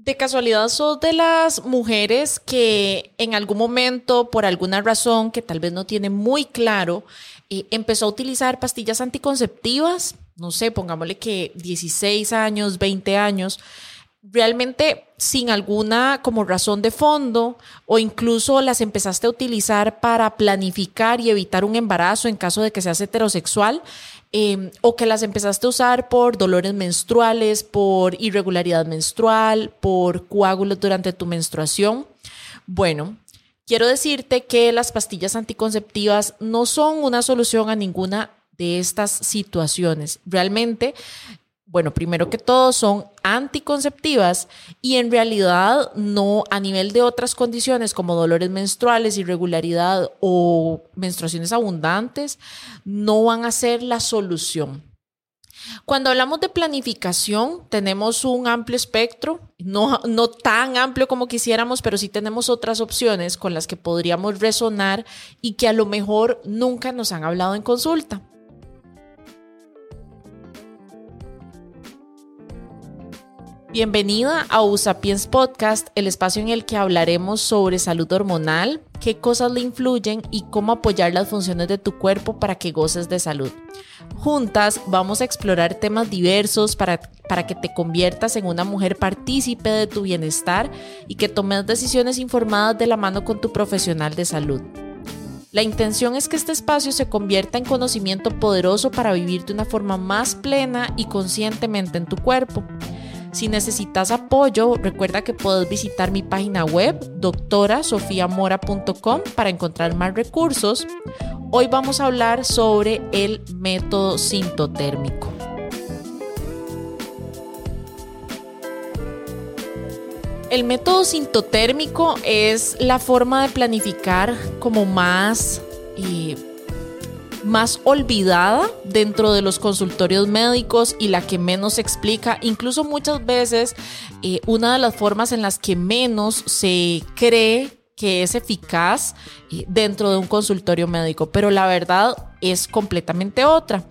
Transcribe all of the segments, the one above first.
De casualidad sos de las mujeres que en algún momento, por alguna razón que tal vez no tiene muy claro, eh, empezó a utilizar pastillas anticonceptivas, no sé, pongámosle que 16 años, 20 años, realmente sin alguna como razón de fondo o incluso las empezaste a utilizar para planificar y evitar un embarazo en caso de que seas heterosexual em, o que las empezaste a usar por dolores menstruales, por irregularidad menstrual, por coágulos durante tu menstruación. Bueno, quiero decirte que las pastillas anticonceptivas no son una solución a ninguna de estas situaciones. Realmente bueno, primero que todo son anticonceptivas y en realidad no a nivel de otras condiciones como dolores menstruales, irregularidad o menstruaciones abundantes, no van a ser la solución. Cuando hablamos de planificación, tenemos un amplio espectro, no, no tan amplio como quisiéramos, pero sí tenemos otras opciones con las que podríamos resonar y que a lo mejor nunca nos han hablado en consulta. Bienvenida a Usapiens Podcast, el espacio en el que hablaremos sobre salud hormonal, qué cosas le influyen y cómo apoyar las funciones de tu cuerpo para que goces de salud. Juntas vamos a explorar temas diversos para, para que te conviertas en una mujer partícipe de tu bienestar y que tomes decisiones informadas de la mano con tu profesional de salud. La intención es que este espacio se convierta en conocimiento poderoso para vivir de una forma más plena y conscientemente en tu cuerpo. Si necesitas apoyo, recuerda que puedes visitar mi página web doctorasofiamora.com para encontrar más recursos. Hoy vamos a hablar sobre el método sintotérmico. El método sintotérmico es la forma de planificar como más eh, más olvidada dentro de los consultorios médicos y la que menos explica, incluso muchas veces eh, una de las formas en las que menos se cree que es eficaz eh, dentro de un consultorio médico, pero la verdad es completamente otra.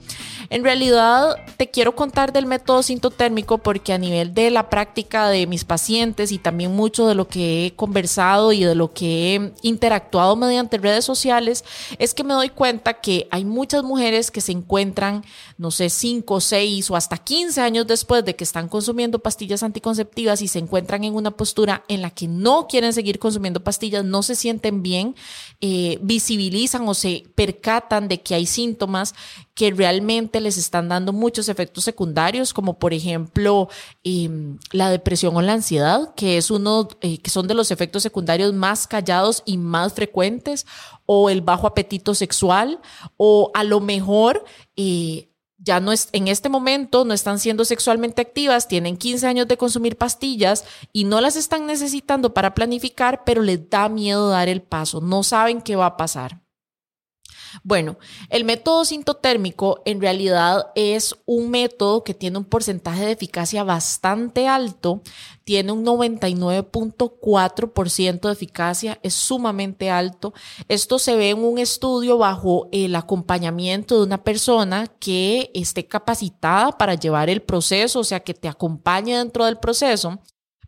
En realidad, te quiero contar del método sintotérmico porque a nivel de la práctica de mis pacientes y también mucho de lo que he conversado y de lo que he interactuado mediante redes sociales, es que me doy cuenta que hay muchas mujeres que se encuentran, no sé, 5, 6 o hasta 15 años después de que están consumiendo pastillas anticonceptivas y se encuentran en una postura en la que no quieren seguir consumiendo pastillas, no se sienten bien, eh, visibilizan o se percatan de que síntomas que realmente les están dando muchos efectos secundarios, como por ejemplo em, la depresión o la ansiedad, que es uno eh, que son de los efectos secundarios más callados y más frecuentes, o el bajo apetito sexual, o a lo mejor eh, ya no es, en este momento no están siendo sexualmente activas, tienen 15 años de consumir pastillas y no las están necesitando para planificar, pero les da miedo dar el paso, no saben qué va a pasar. Bueno, el método sintotérmico en realidad es un método que tiene un porcentaje de eficacia bastante alto, tiene un 99.4% de eficacia, es sumamente alto. Esto se ve en un estudio bajo el acompañamiento de una persona que esté capacitada para llevar el proceso, o sea, que te acompañe dentro del proceso.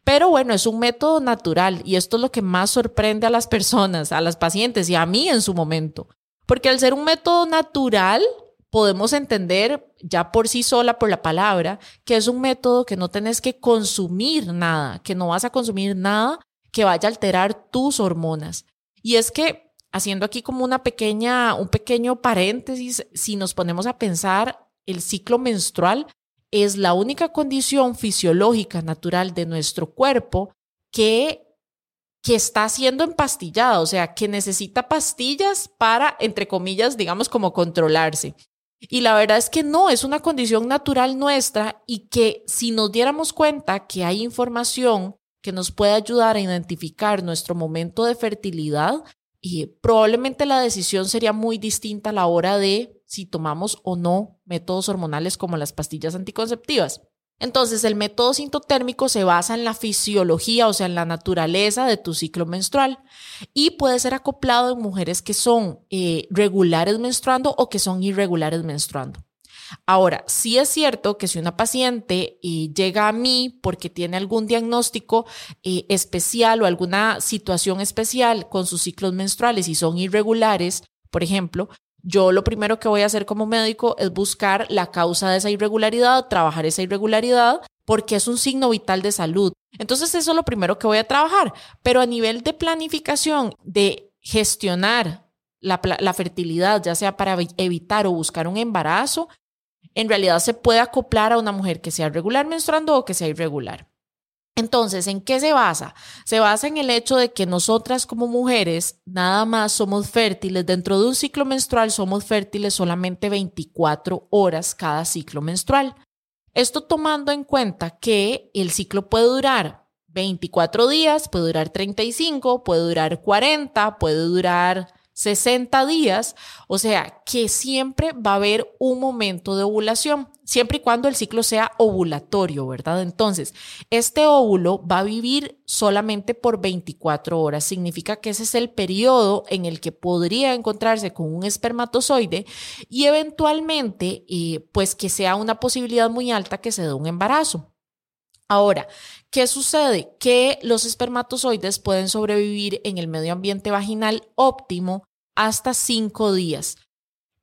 Pero bueno, es un método natural y esto es lo que más sorprende a las personas, a las pacientes y a mí en su momento. Porque al ser un método natural, podemos entender ya por sí sola, por la palabra, que es un método que no tenés que consumir nada, que no vas a consumir nada que vaya a alterar tus hormonas. Y es que, haciendo aquí como una pequeña, un pequeño paréntesis, si nos ponemos a pensar, el ciclo menstrual es la única condición fisiológica natural de nuestro cuerpo que que está siendo empastillada, o sea, que necesita pastillas para, entre comillas, digamos, como controlarse. Y la verdad es que no, es una condición natural nuestra y que si nos diéramos cuenta que hay información que nos puede ayudar a identificar nuestro momento de fertilidad, y probablemente la decisión sería muy distinta a la hora de si tomamos o no métodos hormonales como las pastillas anticonceptivas. Entonces, el método sintotérmico se basa en la fisiología, o sea, en la naturaleza de tu ciclo menstrual y puede ser acoplado en mujeres que son eh, regulares menstruando o que son irregulares menstruando. Ahora, sí es cierto que si una paciente eh, llega a mí porque tiene algún diagnóstico eh, especial o alguna situación especial con sus ciclos menstruales y son irregulares, por ejemplo, yo lo primero que voy a hacer como médico es buscar la causa de esa irregularidad, trabajar esa irregularidad, porque es un signo vital de salud. Entonces eso es lo primero que voy a trabajar. Pero a nivel de planificación, de gestionar la, la fertilidad, ya sea para evitar o buscar un embarazo, en realidad se puede acoplar a una mujer que sea regular menstruando o que sea irregular. Entonces, ¿en qué se basa? Se basa en el hecho de que nosotras como mujeres nada más somos fértiles. Dentro de un ciclo menstrual somos fértiles solamente 24 horas cada ciclo menstrual. Esto tomando en cuenta que el ciclo puede durar 24 días, puede durar 35, puede durar 40, puede durar 60 días, o sea que siempre va a haber un momento de ovulación, siempre y cuando el ciclo sea ovulatorio, ¿verdad? Entonces, este óvulo va a vivir solamente por 24 horas, significa que ese es el periodo en el que podría encontrarse con un espermatozoide y eventualmente, eh, pues que sea una posibilidad muy alta que se dé un embarazo. Ahora, ¿qué sucede? Que los espermatozoides pueden sobrevivir en el medio ambiente vaginal óptimo hasta cinco días.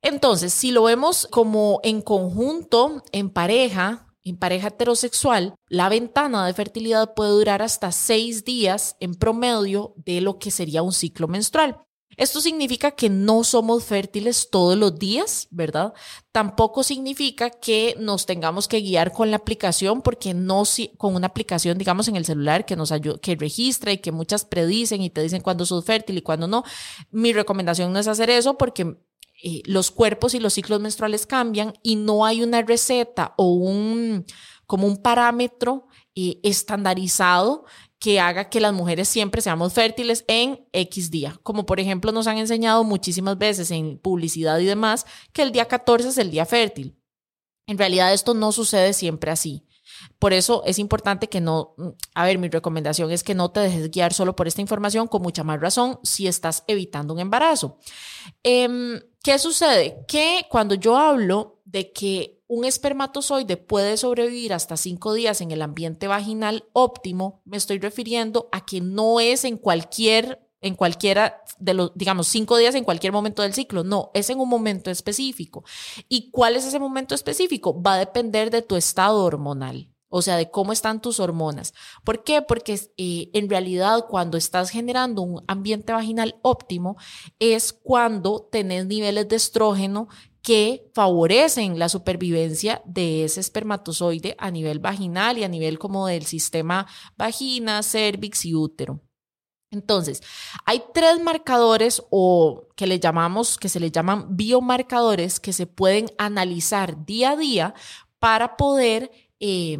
Entonces, si lo vemos como en conjunto, en pareja, en pareja heterosexual, la ventana de fertilidad puede durar hasta seis días en promedio de lo que sería un ciclo menstrual. Esto significa que no somos fértiles todos los días, ¿verdad? Tampoco significa que nos tengamos que guiar con la aplicación, porque no con una aplicación, digamos, en el celular que nos ayuda, que registra y que muchas predicen y te dicen cuándo sos fértil y cuándo no. Mi recomendación no es hacer eso porque eh, los cuerpos y los ciclos menstruales cambian y no hay una receta o un como un parámetro eh, estandarizado que haga que las mujeres siempre seamos fértiles en X día. Como por ejemplo nos han enseñado muchísimas veces en publicidad y demás que el día 14 es el día fértil. En realidad esto no sucede siempre así. Por eso es importante que no, a ver, mi recomendación es que no te dejes guiar solo por esta información, con mucha más razón si estás evitando un embarazo. Em, ¿Qué sucede? Que cuando yo hablo de que un espermatozoide puede sobrevivir hasta cinco días en el ambiente vaginal óptimo, me estoy refiriendo a que no es en cualquier en cualquiera de los, digamos, cinco días en cualquier momento del ciclo. No, es en un momento específico. ¿Y cuál es ese momento específico? Va a depender de tu estado hormonal. O sea, de cómo están tus hormonas. ¿Por qué? Porque eh, en realidad cuando estás generando un ambiente vaginal óptimo es cuando tenés niveles de estrógeno que favorecen la supervivencia de ese espermatozoide a nivel vaginal y a nivel como del sistema vagina, cervix y útero. Entonces, hay tres marcadores o que le llamamos, que se le llaman biomarcadores que se pueden analizar día a día para poder eh,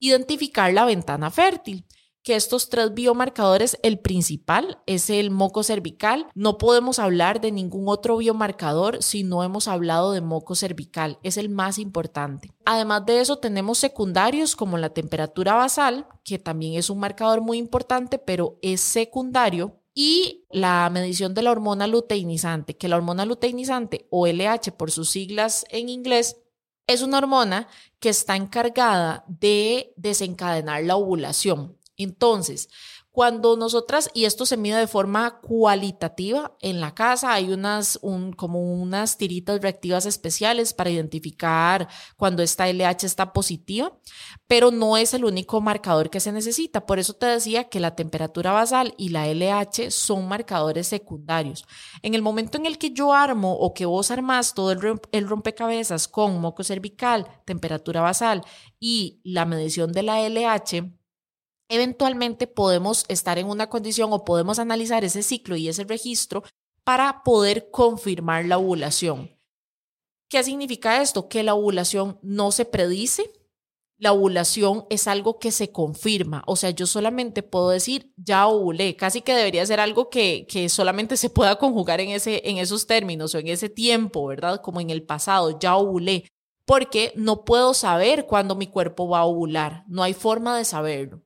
identificar la ventana fértil que estos tres biomarcadores, el principal es el moco cervical. No podemos hablar de ningún otro biomarcador si no hemos hablado de moco cervical. Es el más importante. Además de eso, tenemos secundarios como la temperatura basal, que también es un marcador muy importante, pero es secundario y la medición de la hormona luteinizante, que la hormona luteinizante o LH por sus siglas en inglés es una hormona que está encargada de desencadenar la ovulación. Entonces, cuando nosotras, y esto se mide de forma cualitativa en la casa, hay unas, un, como unas tiritas reactivas especiales para identificar cuando esta LH está positiva, pero no es el único marcador que se necesita. Por eso te decía que la temperatura basal y la LH son marcadores secundarios. En el momento en el que yo armo o que vos armas todo el rompecabezas con moco cervical, temperatura basal y la medición de la LH, eventualmente podemos estar en una condición o podemos analizar ese ciclo y ese registro para poder confirmar la ovulación. ¿Qué significa esto? Que la ovulación no se predice, la ovulación es algo que se confirma. O sea, yo solamente puedo decir, ya ovulé. Casi que debería ser algo que, que solamente se pueda conjugar en, ese, en esos términos o en ese tiempo, ¿verdad? Como en el pasado, ya ovulé. Porque no puedo saber cuándo mi cuerpo va a ovular. No hay forma de saberlo.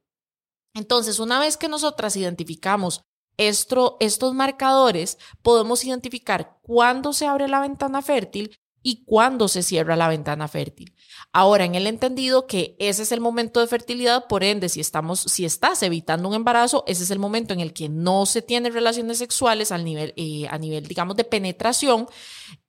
Entonces, una vez que nosotras identificamos estos marcadores, podemos identificar cuándo se abre la ventana fértil y cuándo se cierra la ventana fértil. Ahora, en el entendido que ese es el momento de fertilidad, por ende, si estamos, si estás evitando un embarazo, ese es el momento en el que no se tienen relaciones sexuales al nivel, eh, a nivel, digamos, de penetración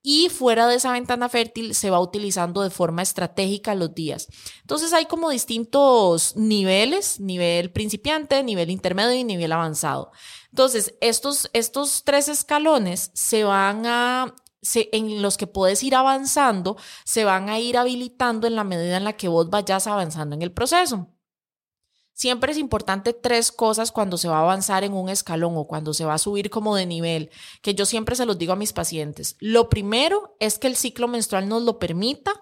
y fuera de esa ventana fértil se va utilizando de forma estratégica los días. Entonces hay como distintos niveles, nivel principiante, nivel intermedio y nivel avanzado. Entonces, estos, estos tres escalones se van a en los que puedes ir avanzando, se van a ir habilitando en la medida en la que vos vayas avanzando en el proceso. Siempre es importante tres cosas cuando se va a avanzar en un escalón o cuando se va a subir como de nivel, que yo siempre se los digo a mis pacientes. Lo primero es que el ciclo menstrual nos lo permita.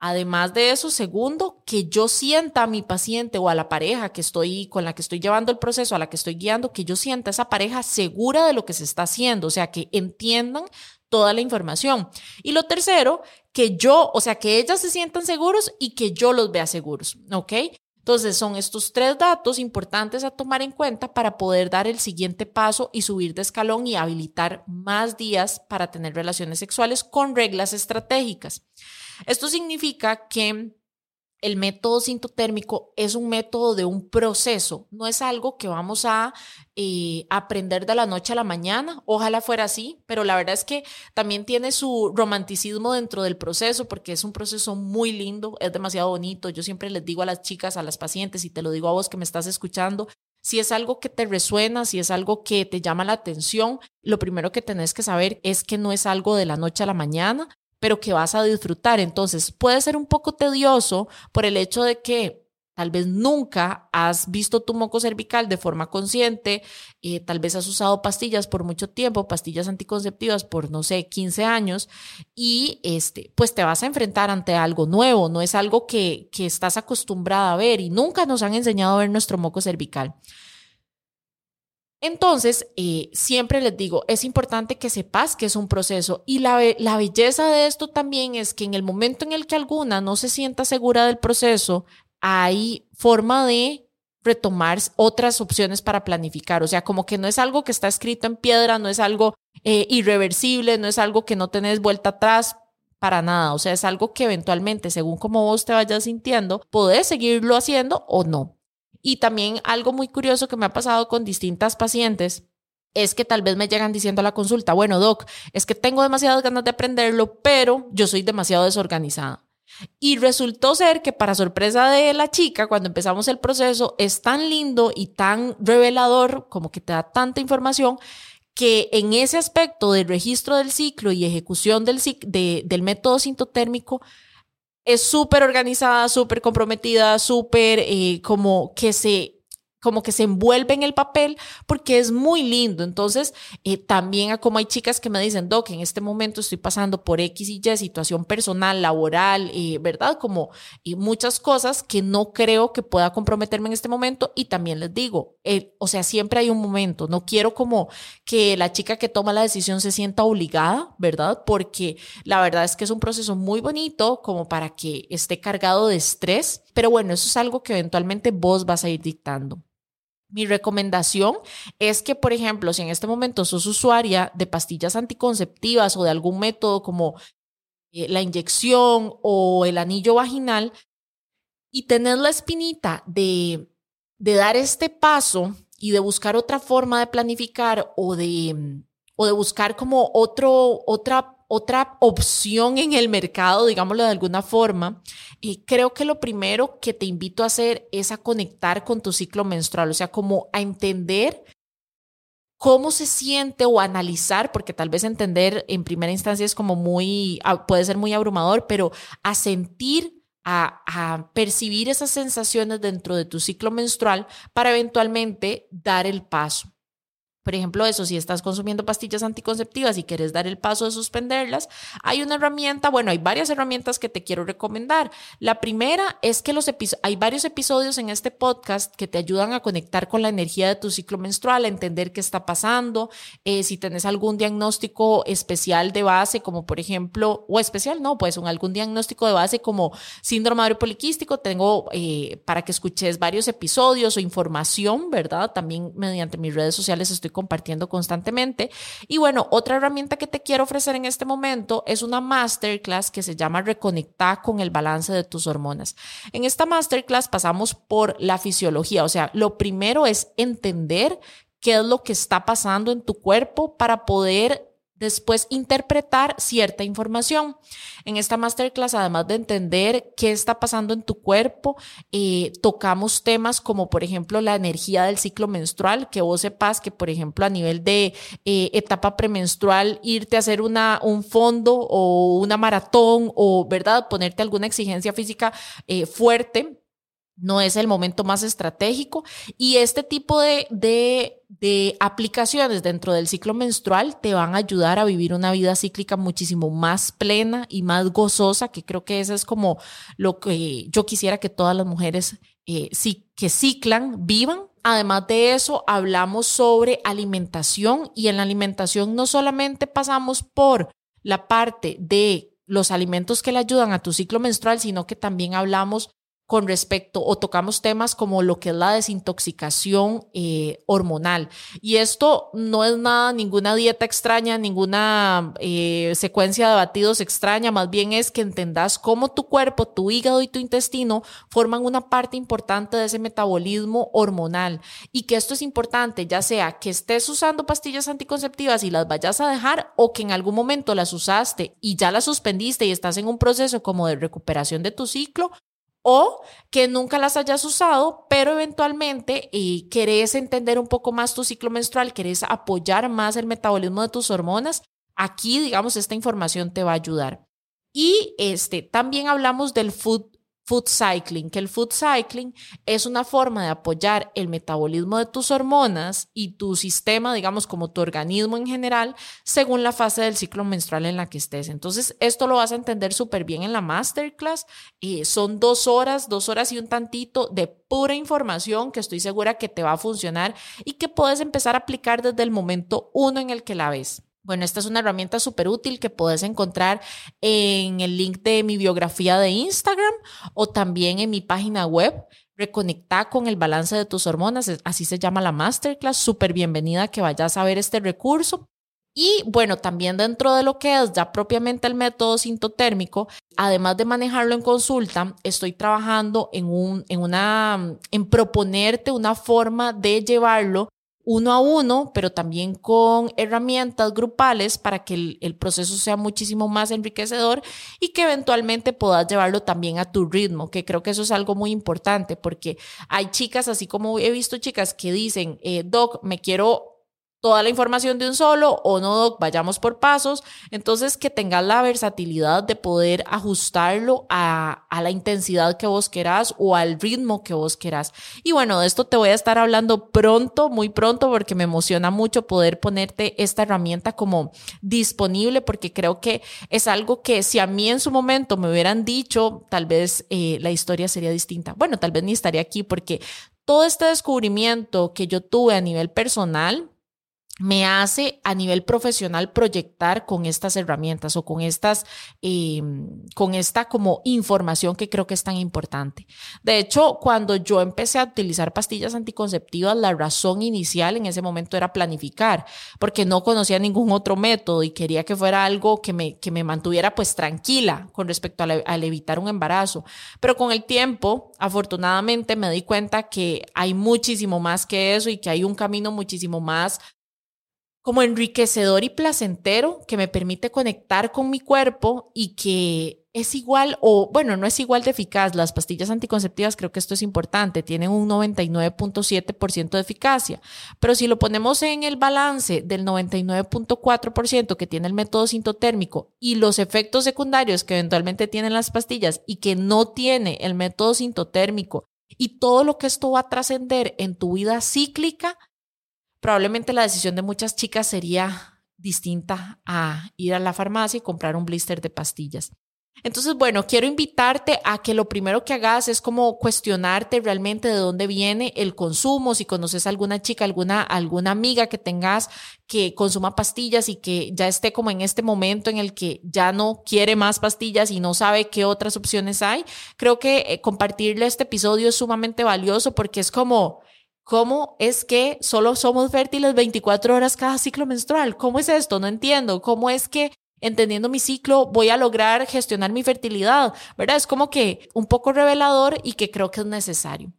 Además de eso, segundo, que yo sienta a mi paciente o a la pareja que estoy con la que estoy llevando el proceso, a la que estoy guiando, que yo sienta esa pareja segura de lo que se está haciendo, o sea, que entiendan toda la información. Y lo tercero, que yo, o sea, que ellas se sientan seguros y que yo los vea seguros, ¿ok? Entonces, son estos tres datos importantes a tomar en cuenta para poder dar el siguiente paso y subir de escalón y habilitar más días para tener relaciones sexuales con reglas estratégicas. Esto significa que el método sintotérmico es un método de un proceso, no es algo que vamos a eh, aprender de la noche a la mañana. Ojalá fuera así, pero la verdad es que también tiene su romanticismo dentro del proceso porque es un proceso muy lindo, es demasiado bonito. Yo siempre les digo a las chicas, a las pacientes, y te lo digo a vos que me estás escuchando, si es algo que te resuena, si es algo que te llama la atención, lo primero que tenés que saber es que no es algo de la noche a la mañana, pero que vas a disfrutar. Entonces, puede ser un poco tedioso por el hecho de que tal vez nunca has visto tu moco cervical de forma consciente, eh, tal vez has usado pastillas por mucho tiempo, pastillas anticonceptivas por, no sé, 15 años, y este, pues te vas a enfrentar ante algo nuevo, no es algo que, que estás acostumbrada a ver y nunca nos han enseñado a ver nuestro moco cervical. Entonces, eh, siempre les digo, es importante que sepas que es un proceso y la, la belleza de esto también es que en el momento en el que alguna no se sienta segura del proceso, hay forma de retomar otras opciones para planificar. O sea, como que no es algo que está escrito en piedra, no es algo eh, irreversible, no es algo que no tenés vuelta atrás para nada. O sea, es algo que eventualmente, según como vos te vayas sintiendo, podés seguirlo haciendo o no. Y también algo muy curioso que me ha pasado con distintas pacientes es que tal vez me llegan diciendo a la consulta, bueno, doc, es que tengo demasiadas ganas de aprenderlo, pero yo soy demasiado desorganizada. Y resultó ser que para sorpresa de la chica, cuando empezamos el proceso, es tan lindo y tan revelador, como que te da tanta información, que en ese aspecto del registro del ciclo y ejecución del, del método sintotérmico, es súper organizada, súper comprometida, súper eh, como que se como que se envuelve en el papel porque es muy lindo. Entonces, eh, también como hay chicas que me dicen, Doc, en este momento estoy pasando por X y Y, situación personal, laboral, eh, ¿verdad? Como y muchas cosas que no creo que pueda comprometerme en este momento. Y también les digo, o sea, siempre hay un momento. No quiero como que la chica que toma la decisión se sienta obligada, ¿verdad? Porque la verdad es que es un proceso muy bonito como para que esté cargado de estrés. Pero bueno, eso es algo que eventualmente vos vas a ir dictando. Mi recomendación es que, por ejemplo, si en este momento sos usuaria de pastillas anticonceptivas o de algún método como eh, la inyección o el anillo vaginal y tenés la espinita de, de dar este paso y de buscar otra forma de planificar o de, o de buscar como otro, otra otra opción en el mercado, digámoslo de alguna forma, y creo que lo primero que te invito a hacer es a conectar con tu ciclo menstrual, o sea, como a entender cómo se siente o analizar, porque tal vez entender en primera instancia es como muy, puede ser muy abrumador, pero a sentir, a, a percibir esas sensaciones dentro de tu ciclo menstrual para eventualmente dar el paso. Por ejemplo, eso, si estás consumiendo pastillas anticonceptivas y quieres dar el paso de suspenderlas, hay una herramienta, bueno, hay varias herramientas que te quiero recomendar. La primera es que los hay varios episodios en este podcast que te ayudan a conectar con la energía de tu ciclo menstrual, a entender qué está pasando, eh, si tienes algún diagnóstico especial de base, como por ejemplo, o especial, no, pues un, algún diagnóstico de base como síndrome ovario poliquístico, tengo eh, para que escuches varios episodios o información, ¿verdad? También mediante mis redes sociales estoy compartiendo constantemente. Y bueno, otra herramienta que te quiero ofrecer en este momento es una masterclass que se llama Reconectar con el balance de tus hormonas. En esta masterclass pasamos por la fisiología, o sea, lo primero es entender qué es lo que está pasando en tu cuerpo para poder después interpretar cierta información. En esta masterclass, además de entender qué está pasando en tu cuerpo, eh, tocamos temas como, por ejemplo, la energía del ciclo menstrual, que vos sepas que, por ejemplo, a nivel de eh, etapa premenstrual, irte a hacer una, un fondo o una maratón o, ¿verdad?, ponerte alguna exigencia física eh, fuerte no es el momento más estratégico y este tipo de, de, aplicaciones dentro del ciclo menstrual te van a ayudar a vivir una vida cíclica muchísimo más plena y más gozosa, que creo que eso es como lo que yo quisiera que todas las mujeres eh, que ciclan vivan. Además de eso, hablamos sobre alimentación y en la alimentación no solamente pasamos por la parte de los alimentos que le ayudan a tu ciclo menstrual, sino que también hablamos con respecto o tocamos temas como lo que es la desintoxicación eh, hormonal. Y esto no es nada, ninguna dieta extraña, ninguna eh, secuencia de batidos extraña, más bien es que entendas cómo tu cuerpo, tu hígado y tu intestino forman una parte importante de ese metabolismo hormonal y que esto es importante, ya sea que estés usando pastillas anticonceptivas y las vayas a dejar o que en algún momento las usaste y ya las suspendiste y estás en un proceso como de recuperación de tu ciclo, o que nunca las hayas usado, pero eventualmente eh, querés entender un poco más tu ciclo menstrual, querés apoyar más el metabolismo de tus hormonas, aquí, digamos, esta información te va a ayudar. Y este, también hablamos del food food cycling, que el food cycling es una forma de apoyar el metabolismo de tus hormonas y tu sistema, digamos, como tu organismo en general, según la fase del ciclo menstrual en la que estés. Entonces, esto lo vas a entender súper bien en la masterclass. Eh, son dos horas, dos horas y un tantito de pura información que estoy segura que te va a funcionar y que puedes empezar a aplicar desde el momento uno en el que la ves. Bueno, esta es una herramienta súper útil que puedes encontrar en el link de mi biografía de Instagram o también en mi página web. Reconecta con el balance de tus hormonas, así se llama la masterclass. Súper bienvenida que vayas a ver este recurso. Y bueno, también dentro de lo que es ya propiamente el método sintotérmico, además de manejarlo en consulta, estoy trabajando en un, en una, en proponerte una forma de llevarlo uno a uno, pero también con herramientas grupales para que el, proceso sea muchísimo más enriquecedor y que eventualmente puedas llevarlo también a tu ritmo, que creo que eso es algo muy importante porque hay chicas, así como he visto chicas que dicen, eh, Doc, me quiero toda la información de un solo o no, vayamos por pasos. Entonces, que tengas la versatilidad de poder ajustarlo a, a, la intensidad que vos querás o al ritmo que vos querás. Y bueno, de esto te voy a estar hablando pronto, muy pronto, porque me emociona mucho poder ponerte esta herramienta como disponible, porque creo que es algo que si a mí en su momento me hubieran dicho, tal vez eh, la historia sería distinta. Bueno, tal vez ni estaría aquí porque todo este descubrimiento que yo tuve a nivel personal, me hace a nivel profesional proyectar con estas herramientas o con estas, em, con esta como información que creo que es tan importante. De hecho, cuando yo empecé a utilizar pastillas anticonceptivas, la razón inicial en ese momento era planificar, porque no conocía ningún otro método y quería que fuera algo que me, que me mantuviera pues tranquila con respecto al evitar un embarazo. Pero con el tiempo, afortunadamente, me di cuenta que hay muchísimo más que eso y que hay un camino muchísimo más como enriquecedor y placentero que me permite conectar con mi cuerpo y que es igual o bueno, no es igual de eficaz. Las pastillas anticonceptivas, creo que esto es importante, tienen un 99.7% de eficacia, pero si lo ponemos en el balance del 99.4% que tiene el método sintotérmico y los efectos secundarios que eventualmente tienen las pastillas y que no tiene el método sintotérmico y todo lo que esto va a trascender en tu vida cíclica, probablemente la decisión de muchas chicas sería distinta a ir a la farmacia y comprar un blister de pastillas. Entonces, bueno, quiero invitarte a que lo primero que hagas es como cuestionarte realmente de dónde viene el consumo, si conoces a alguna chica, alguna, alguna amiga que tengas que consuma pastillas y que ya esté como en este momento en el que ya no quiere más pastillas y no sabe qué otras opciones hay. Creo que eh, compartirle este episodio es sumamente valioso porque es como ¿Cómo es que solo somos fértiles 24 horas cada ciclo menstrual? ¿Cómo es esto? No entiendo. ¿Cómo es que entendiendo mi ciclo voy a lograr gestionar mi fertilidad? ¿Verdad? Es como que un poco revelador y que creo que es necesario.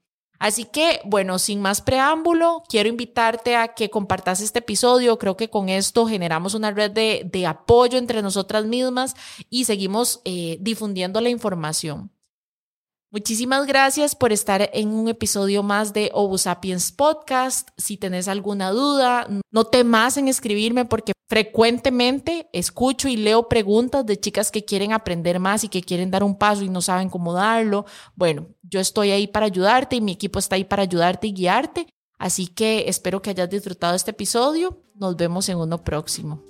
Así que, bueno, sin más preámbulo, quiero invitarte a que compartas este episodio. Creo que con esto generamos una red de, apoyo entre nosotras mismas y seguimos eh, difundiendo la información. Muchísimas gracias por estar en un episodio más de Obu Sapiens Podcast. Si tenés alguna duda, no temas en escribirme porque frecuentemente escucho y leo preguntas de chicas que quieren aprender más y que quieren dar un paso y no saben cómo darlo. Bueno, yo estoy ahí para ayudarte y mi equipo está ahí para ayudarte y guiarte. Así que espero que hayas disfrutado este episodio. Nos vemos en uno próximo.